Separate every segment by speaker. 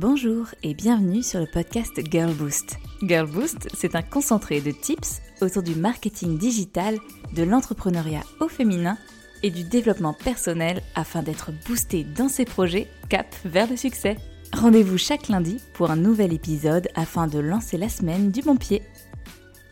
Speaker 1: Bonjour et bienvenue sur le podcast Girl Boost. Girl Boost, c'est un concentré de tips autour du marketing digital, de l'entrepreneuriat au féminin et du développement personnel afin d'être boosté dans ses projets cap vers le succès. Rendez-vous chaque lundi pour un nouvel épisode afin de lancer la semaine du bon pied.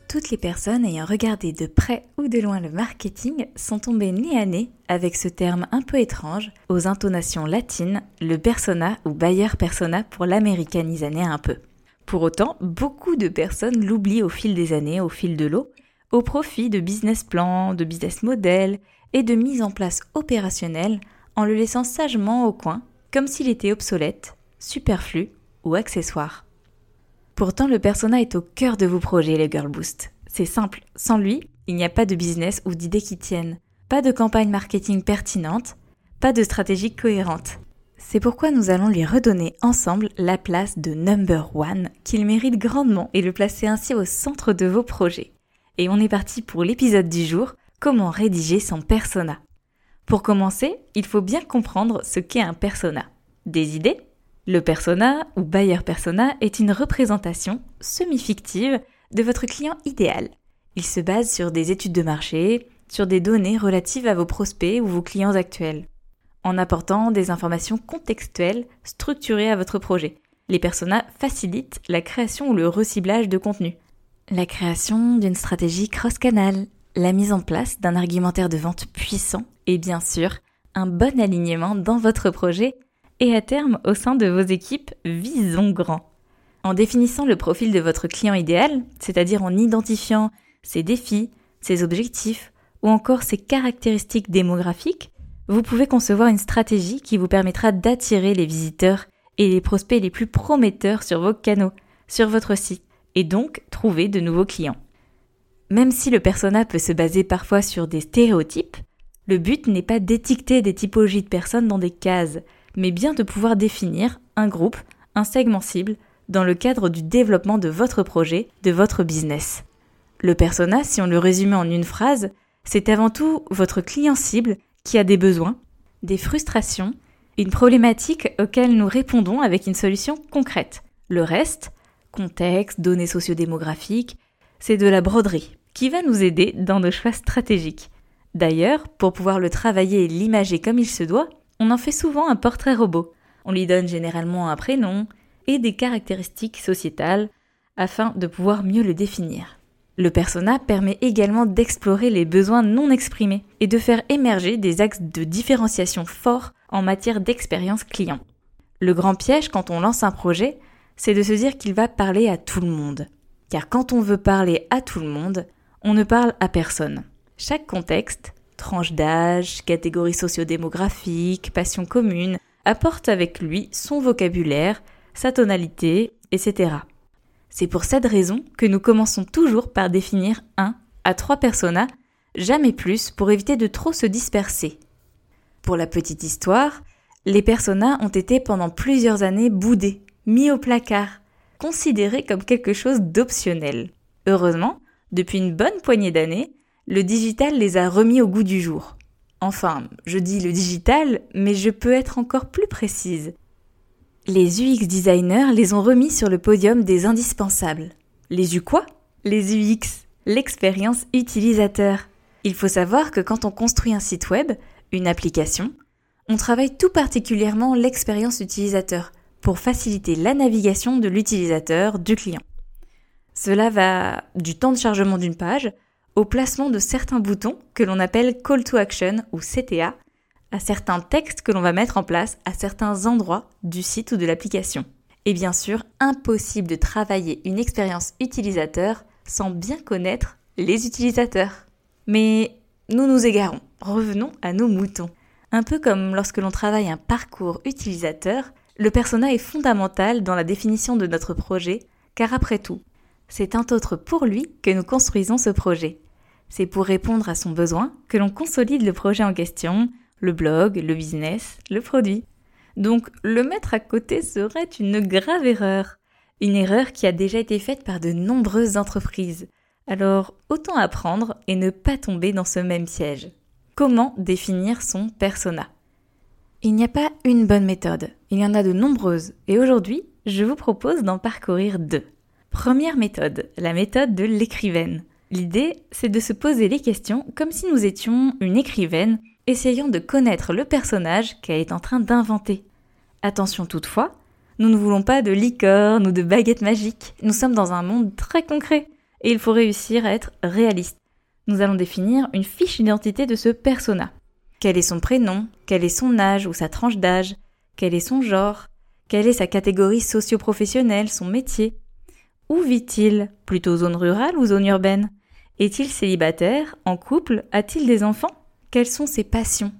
Speaker 1: Toutes les personnes ayant regardé de près ou de loin le marketing sont tombées nez à nez avec ce terme un peu étrange, aux intonations latines, le persona ou buyer persona pour l'américaniser un peu. Pour autant, beaucoup de personnes l'oublient au fil des années, au fil de l'eau, au profit de business plans, de business models et de mise en place opérationnelle en le laissant sagement au coin, comme s'il était obsolète, superflu ou accessoire. Pourtant, le persona est au cœur de vos projets, les Girl Boost. C'est simple, sans lui, il n'y a pas de business ou d'idées qui tiennent, pas de campagne marketing pertinente, pas de stratégie cohérente. C'est pourquoi nous allons lui redonner ensemble la place de number one qu'il mérite grandement et le placer ainsi au centre de vos projets. Et on est parti pour l'épisode du jour, comment rédiger son persona. Pour commencer, il faut bien comprendre ce qu'est un persona. Des idées? Le persona ou buyer persona est une représentation semi-fictive de votre client idéal. Il se base sur des études de marché, sur des données relatives à vos prospects ou vos clients actuels, en apportant des informations contextuelles structurées à votre projet. Les personas facilitent la création ou le reciblage de contenu, la création d'une stratégie cross-canal, la mise en place d'un argumentaire de vente puissant et bien sûr un bon alignement dans votre projet et à terme, au sein de vos équipes, visons grand. En définissant le profil de votre client idéal, c'est-à-dire en identifiant ses défis, ses objectifs ou encore ses caractéristiques démographiques, vous pouvez concevoir une stratégie qui vous permettra d'attirer les visiteurs et les prospects les plus prometteurs sur vos canaux, sur votre site, et donc trouver de nouveaux clients. Même si le persona peut se baser parfois sur des stéréotypes, le but n'est pas d'étiqueter des typologies de personnes dans des cases, mais bien de pouvoir définir un groupe, un segment cible, dans le cadre du développement de votre projet, de votre business. Le persona, si on le résumait en une phrase, c'est avant tout votre client cible qui a des besoins, des frustrations, une problématique auxquelles nous répondons avec une solution concrète. Le reste, contexte, données sociodémographiques, c'est de la broderie qui va nous aider dans nos choix stratégiques. D'ailleurs, pour pouvoir le travailler et l'imager comme il se doit, on en fait souvent un portrait robot. On lui donne généralement un prénom et des caractéristiques sociétales afin de pouvoir mieux le définir. Le persona permet également d'explorer les besoins non exprimés et de faire émerger des axes de différenciation forts en matière d'expérience client. Le grand piège quand on lance un projet, c'est de se dire qu'il va parler à tout le monde. Car quand on veut parler à tout le monde, on ne parle à personne. Chaque contexte, tranche d'âge, catégorie sociodémographique, passion commune, apporte avec lui son vocabulaire, sa tonalité, etc. C'est pour cette raison que nous commençons toujours par définir un à trois personas, jamais plus pour éviter de trop se disperser. Pour la petite histoire, les personas ont été pendant plusieurs années boudés, mis au placard, considérés comme quelque chose d'optionnel. Heureusement, depuis une bonne poignée d'années, le digital les a remis au goût du jour. Enfin, je dis le digital, mais je peux être encore plus précise. Les UX designers les ont remis sur le podium des indispensables. Les U quoi? Les UX, l'expérience utilisateur. Il faut savoir que quand on construit un site web, une application, on travaille tout particulièrement l'expérience utilisateur pour faciliter la navigation de l'utilisateur, du client. Cela va du temps de chargement d'une page au placement de certains boutons que l'on appelle Call to Action ou CTA, à certains textes que l'on va mettre en place à certains endroits du site ou de l'application. Et bien sûr, impossible de travailler une expérience utilisateur sans bien connaître les utilisateurs. Mais nous nous égarons, revenons à nos moutons. Un peu comme lorsque l'on travaille un parcours utilisateur, le persona est fondamental dans la définition de notre projet, car après tout, c'est un autre pour lui que nous construisons ce projet. C'est pour répondre à son besoin que l'on consolide le projet en question, le blog, le business, le produit. Donc le mettre à côté serait une grave erreur. Une erreur qui a déjà été faite par de nombreuses entreprises. Alors autant apprendre et ne pas tomber dans ce même piège. Comment définir son persona? Il n'y a pas une bonne méthode, il y en a de nombreuses, et aujourd'hui, Je vous propose d'en parcourir deux. Première méthode, la méthode de l'écrivaine. L'idée, c'est de se poser les questions comme si nous étions une écrivaine essayant de connaître le personnage qu'elle est en train d'inventer. Attention toutefois, nous ne voulons pas de licorne ou de baguettes magiques. Nous sommes dans un monde très concret et il faut réussir à être réaliste. Nous allons définir une fiche d'identité de ce persona. Quel est son prénom? Quel est son âge ou sa tranche d'âge? Quel est son genre? Quelle est sa catégorie socio-professionnelle, son métier? Où vit-il? Plutôt zone rurale ou zone urbaine? Est-il célibataire En couple A-t-il des enfants? Quelles sont ses passions?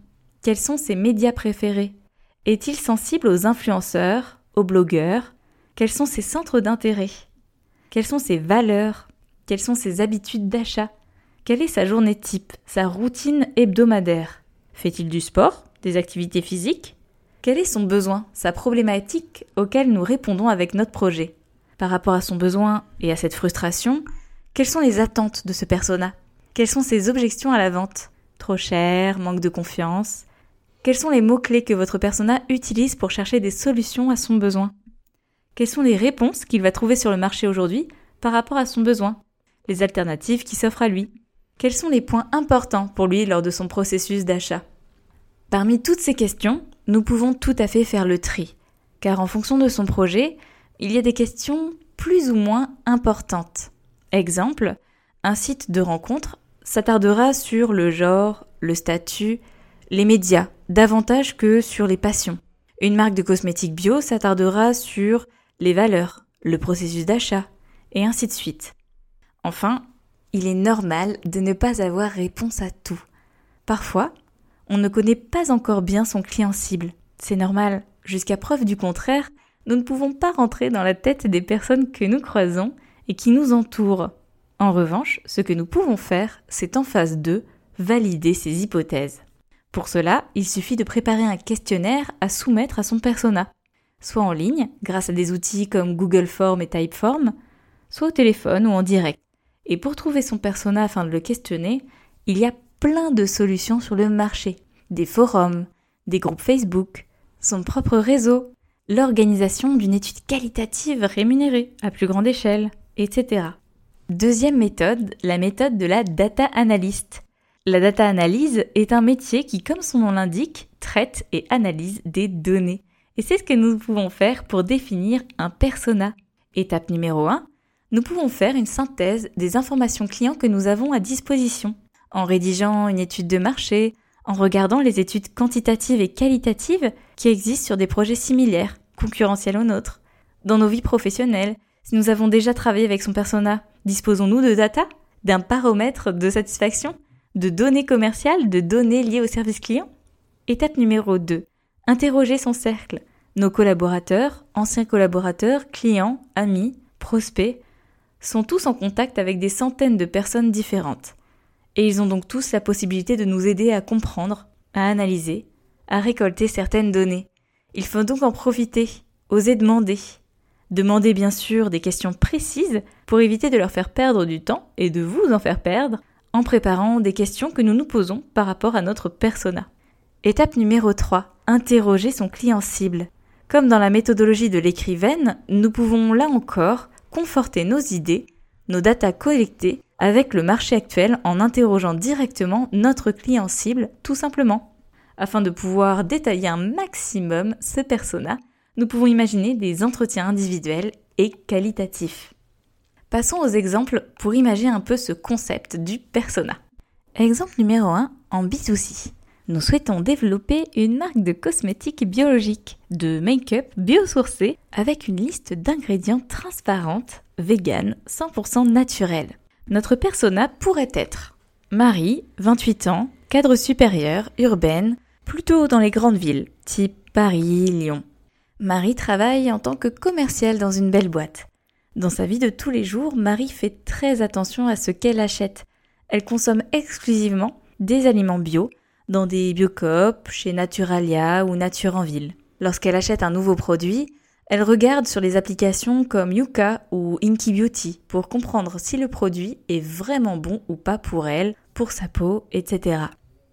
Speaker 1: Quels sont ses médias préférés? Est-il sensible aux influenceurs, aux blogueurs? Quels sont ses centres d'intérêt? Quelles sont ses valeurs? Quelles sont ses habitudes d'achat? Quelle est sa journée type, sa routine hebdomadaire? Fait-il du sport Des activités physiques? Quel est son besoin, sa problématique auquel nous répondons avec notre projet? Par rapport à son besoin et à cette frustration, quelles sont les attentes de ce persona? Quelles sont ses objections à la vente? Trop cher, manque de confiance? Quels sont les mots-clés que votre persona utilise pour chercher des solutions à son besoin? Quelles sont les réponses qu'il va trouver sur le marché aujourd'hui par rapport à son besoin? Les alternatives qui s'offrent à lui? Quels sont les points importants pour lui lors de son processus d'achat? Parmi toutes ces questions, nous pouvons tout à fait faire le tri, car en fonction de son projet, il y a des questions plus ou moins importantes. Exemple, un site de rencontre s'attardera sur le genre, le statut, les médias, davantage que sur les passions. Une marque de cosmétiques bio s'attardera sur les valeurs, le processus d'achat, et ainsi de suite. Enfin, il est normal de ne pas avoir réponse à tout. Parfois, on ne connaît pas encore bien son client cible. C'est normal. Jusqu'à preuve du contraire, nous ne pouvons pas rentrer dans la tête des personnes que nous croisons et qui nous entourent. En revanche, ce que nous pouvons faire, c'est en phase 2, valider ces hypothèses. Pour cela, il suffit de préparer un questionnaire à soumettre à son persona, soit en ligne, grâce à des outils comme Google Form et Typeform, soit au téléphone ou en direct. Et pour trouver son persona afin de le questionner, il y a plein de solutions sur le marché. Des forums, des groupes Facebook, son propre réseau, l'organisation d'une étude qualitative rémunérée à plus grande échelle, etc. Deuxième méthode, la méthode de la data analyst. La data analyse est un métier qui, comme son nom l'indique, traite et analyse des données. Et c'est ce que nous pouvons faire pour définir un persona. Étape numéro 1, nous pouvons faire une synthèse des informations clients que nous avons à disposition, en rédigeant une étude de marché, en regardant les études quantitatives et qualitatives qui existent sur des projets similaires, concurrentiels aux nôtres, dans nos vies professionnelles, si nous avons déjà travaillé avec son persona, disposons-nous de data, d'un paramètre de satisfaction, de données commerciales, de données liées au service client Étape numéro 2. Interroger son cercle. Nos collaborateurs, anciens collaborateurs, clients, amis, prospects, sont tous en contact avec des centaines de personnes différentes. Et ils ont donc tous la possibilité de nous aider à comprendre, à analyser, à récolter certaines données. Il faut donc en profiter, oser demander, Demandez bien sûr des questions précises pour éviter de leur faire perdre du temps et de vous en faire perdre en préparant des questions que nous nous posons par rapport à notre persona. Étape numéro 3. Interroger son client cible. Comme dans la méthodologie de l'écrivaine, nous pouvons là encore conforter nos idées, nos datas collectées avec le marché actuel en interrogeant directement notre client cible tout simplement, afin de pouvoir détailler un maximum ce persona nous pouvons imaginer des entretiens individuels et qualitatifs. Passons aux exemples pour imaginer un peu ce concept du persona. Exemple numéro 1 en B2C. Nous souhaitons développer une marque de cosmétiques biologiques, de make-up biosourcé avec une liste d'ingrédients transparente, vegan, 100% naturelle. Notre persona pourrait être Marie, 28 ans, cadre supérieur, urbaine, plutôt dans les grandes villes, type Paris, Lyon. Marie travaille en tant que commerciale dans une belle boîte. Dans sa vie de tous les jours, Marie fait très attention à ce qu'elle achète. Elle consomme exclusivement des aliments bio, dans des biocoop, chez Naturalia ou Nature en ville. Lorsqu'elle achète un nouveau produit, elle regarde sur les applications comme Yuka ou Inky Beauty pour comprendre si le produit est vraiment bon ou pas pour elle, pour sa peau, etc.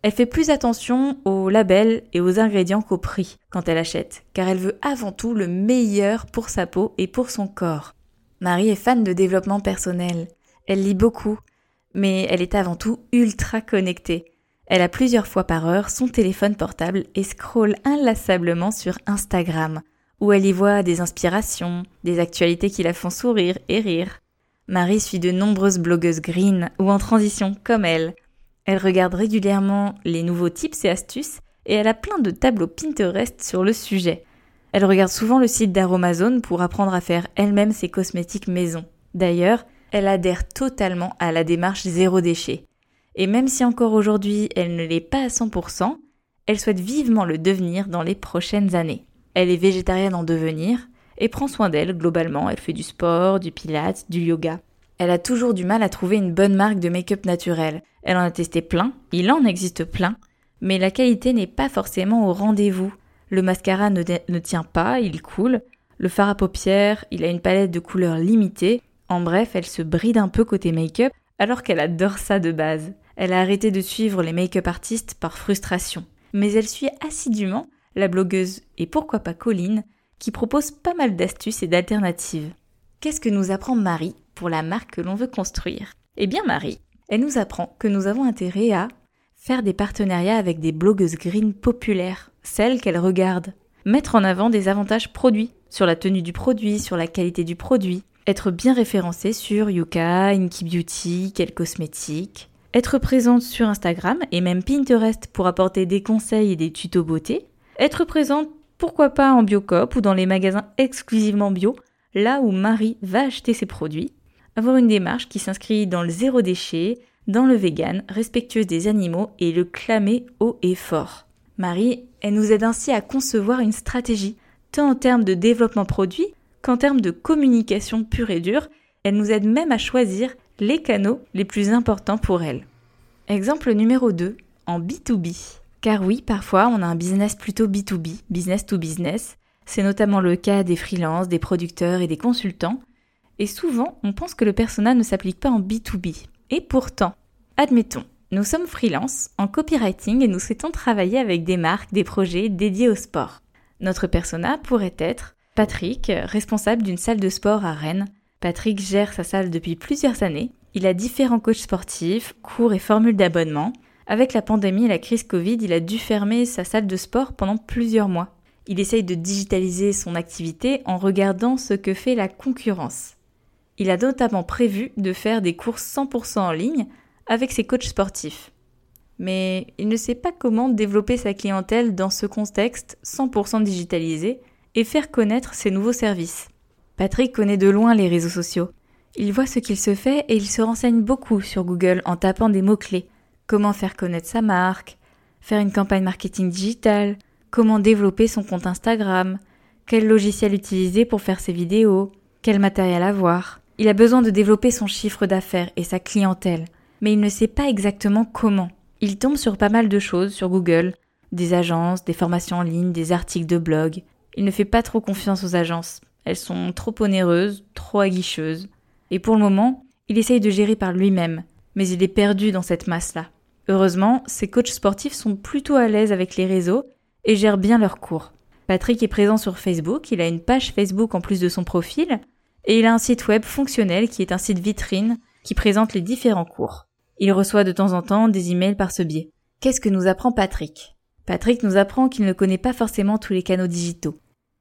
Speaker 1: Elle fait plus attention aux labels et aux ingrédients qu'au prix quand elle achète, car elle veut avant tout le meilleur pour sa peau et pour son corps. Marie est fan de développement personnel. Elle lit beaucoup, mais elle est avant tout ultra connectée. Elle a plusieurs fois par heure son téléphone portable et scrolle inlassablement sur Instagram, où elle y voit des inspirations, des actualités qui la font sourire et rire. Marie suit de nombreuses blogueuses green ou en transition comme elle, elle regarde régulièrement les nouveaux tips et astuces et elle a plein de tableaux Pinterest sur le sujet. Elle regarde souvent le site d'Aromazone pour apprendre à faire elle-même ses cosmétiques maison. D'ailleurs, elle adhère totalement à la démarche zéro déchet. Et même si encore aujourd'hui elle ne l'est pas à 100%, elle souhaite vivement le devenir dans les prochaines années. Elle est végétarienne en devenir et prend soin d'elle globalement. Elle fait du sport, du pilates, du yoga. Elle a toujours du mal à trouver une bonne marque de make-up naturel. Elle en a testé plein, il en existe plein, mais la qualité n'est pas forcément au rendez-vous. Le mascara ne, tient pas, il coule. Le fard à paupières, il a une palette de couleurs limitée. En bref, elle se bride un peu côté make-up, alors qu'elle adore ça de base. Elle a arrêté de suivre les make-up artistes par frustration. Mais elle suit assidûment la blogueuse et pourquoi pas Colline, qui propose pas mal d'astuces et d'alternatives. Qu'est-ce que nous apprend Marie pour la marque que l'on veut construire. Eh bien Marie, elle nous apprend que nous avons intérêt à faire des partenariats avec des blogueuses green populaires, celles qu'elle regarde, mettre en avant des avantages produits, sur la tenue du produit, sur la qualité du produit, être bien référencé sur Yuka, Inky Beauty, Quel Cosmétique, être présente sur Instagram et même Pinterest pour apporter des conseils et des tutos beauté, être présente pourquoi pas en Biocop ou dans les magasins exclusivement bio, là où Marie va acheter ses produits, avoir une démarche qui s'inscrit dans le zéro déchet, dans le vegan, respectueuse des animaux et le clamer haut et fort. Marie, elle nous aide ainsi à concevoir une stratégie, tant en termes de développement produit qu'en termes de communication pure et dure, elle nous aide même à choisir les canaux les plus importants pour elle. Exemple numéro 2, en B2B. Car oui, parfois on a un business plutôt B2B, business to business. C'est notamment le cas des freelances, des producteurs et des consultants et souvent, on pense que le persona ne s'applique pas en B2B. Et pourtant, admettons, nous sommes freelance en copywriting et nous souhaitons travailler avec des marques, des projets dédiés au sport. Notre persona pourrait être Patrick, responsable d'une salle de sport à Rennes. Patrick gère sa salle depuis plusieurs années. Il a différents coachs sportifs, cours et formules d'abonnement. Avec la pandémie et la crise Covid, il a dû fermer sa salle de sport pendant plusieurs mois. Il essaye de digitaliser son activité en regardant ce que fait la concurrence. Il a notamment prévu de faire des courses 100% en ligne avec ses coachs sportifs. Mais il ne sait pas comment développer sa clientèle dans ce contexte 100% digitalisé et faire connaître ses nouveaux services. Patrick connaît de loin les réseaux sociaux. Il voit ce qu'il se fait et il se renseigne beaucoup sur Google en tapant des mots-clés. Comment faire connaître sa marque, faire une campagne marketing digitale, comment développer son compte Instagram, quel logiciel utiliser pour faire ses vidéos, quel matériel avoir. Il a besoin de développer son chiffre d'affaires et sa clientèle, mais il ne sait pas exactement comment. Il tombe sur pas mal de choses sur Google, des agences, des formations en ligne, des articles de blog. Il ne fait pas trop confiance aux agences. Elles sont trop onéreuses, trop aguicheuses. Et pour le moment, il essaye de gérer par lui-même, mais il est perdu dans cette masse-là. Heureusement, ses coachs sportifs sont plutôt à l'aise avec les réseaux et gèrent bien leurs cours. Patrick est présent sur Facebook, il a une page Facebook en plus de son profil, et il a un site web fonctionnel qui est un site vitrine qui présente les différents cours. Il reçoit de temps en temps des emails par ce biais. Qu'est-ce que nous apprend Patrick? Patrick nous apprend qu'il ne connaît pas forcément tous les canaux digitaux.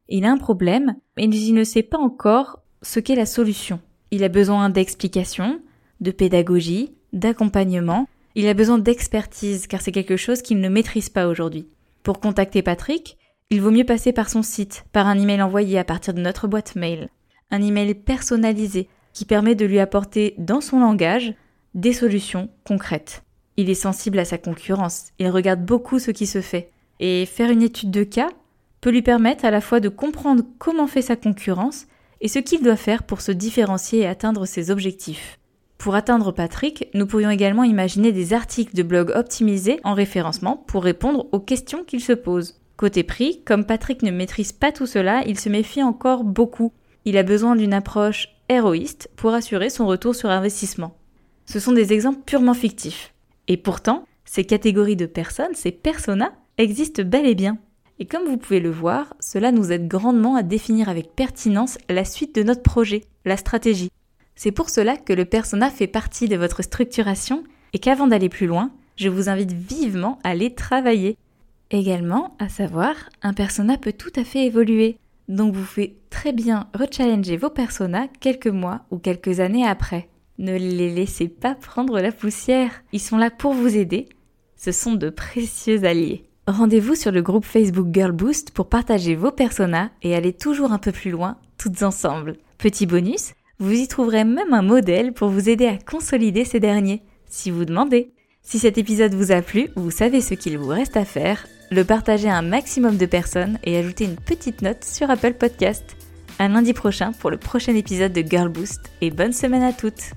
Speaker 1: Il a un problème, mais il ne sait pas encore ce qu'est la solution. Il a besoin d'explications, de pédagogie, d'accompagnement, il a besoin d'expertise car c'est quelque chose qu'il ne maîtrise pas aujourd'hui. Pour contacter Patrick, il vaut mieux passer par son site, par un email envoyé à partir de notre boîte mail un email personnalisé qui permet de lui apporter dans son langage des solutions concrètes. Il est sensible à sa concurrence, il regarde beaucoup ce qui se fait, et faire une étude de cas peut lui permettre à la fois de comprendre comment fait sa concurrence et ce qu'il doit faire pour se différencier et atteindre ses objectifs. Pour atteindre Patrick, nous pourrions également imaginer des articles de blog optimisés en référencement pour répondre aux questions qu'il se pose. Côté prix, comme Patrick ne maîtrise pas tout cela, il se méfie encore beaucoup il a besoin d'une approche héroïste pour assurer son retour sur investissement. Ce sont des exemples purement fictifs. Et pourtant, Ces catégories de personnes, ces personas, existent bel et bien. Et comme vous pouvez le voir, cela nous aide grandement à définir avec pertinence la suite de notre projet, la stratégie. C'est pour cela que le persona fait partie de votre structuration et qu'avant d'aller plus loin, je vous invite vivement à les travailler. Également, à savoir, un persona peut tout à fait évoluer. Donc vous pouvez très bien rechallenger vos personas quelques mois ou quelques années après. Ne les laissez pas prendre la poussière. Ils sont là pour vous aider. Ce sont de précieux alliés. Rendez-vous sur le groupe Facebook Girl Boost pour partager vos personas et aller toujours un peu plus loin, toutes ensemble. Petit bonus, vous y trouverez même un modèle pour vous aider à consolider ces derniers, si vous demandez. Si cet épisode vous a plu, vous savez ce qu'il vous reste à faire, le partager à un maximum de personnes et ajouter une petite note sur Apple Podcast. À lundi prochain pour le prochain épisode de Girl Boost et bonne semaine à toutes!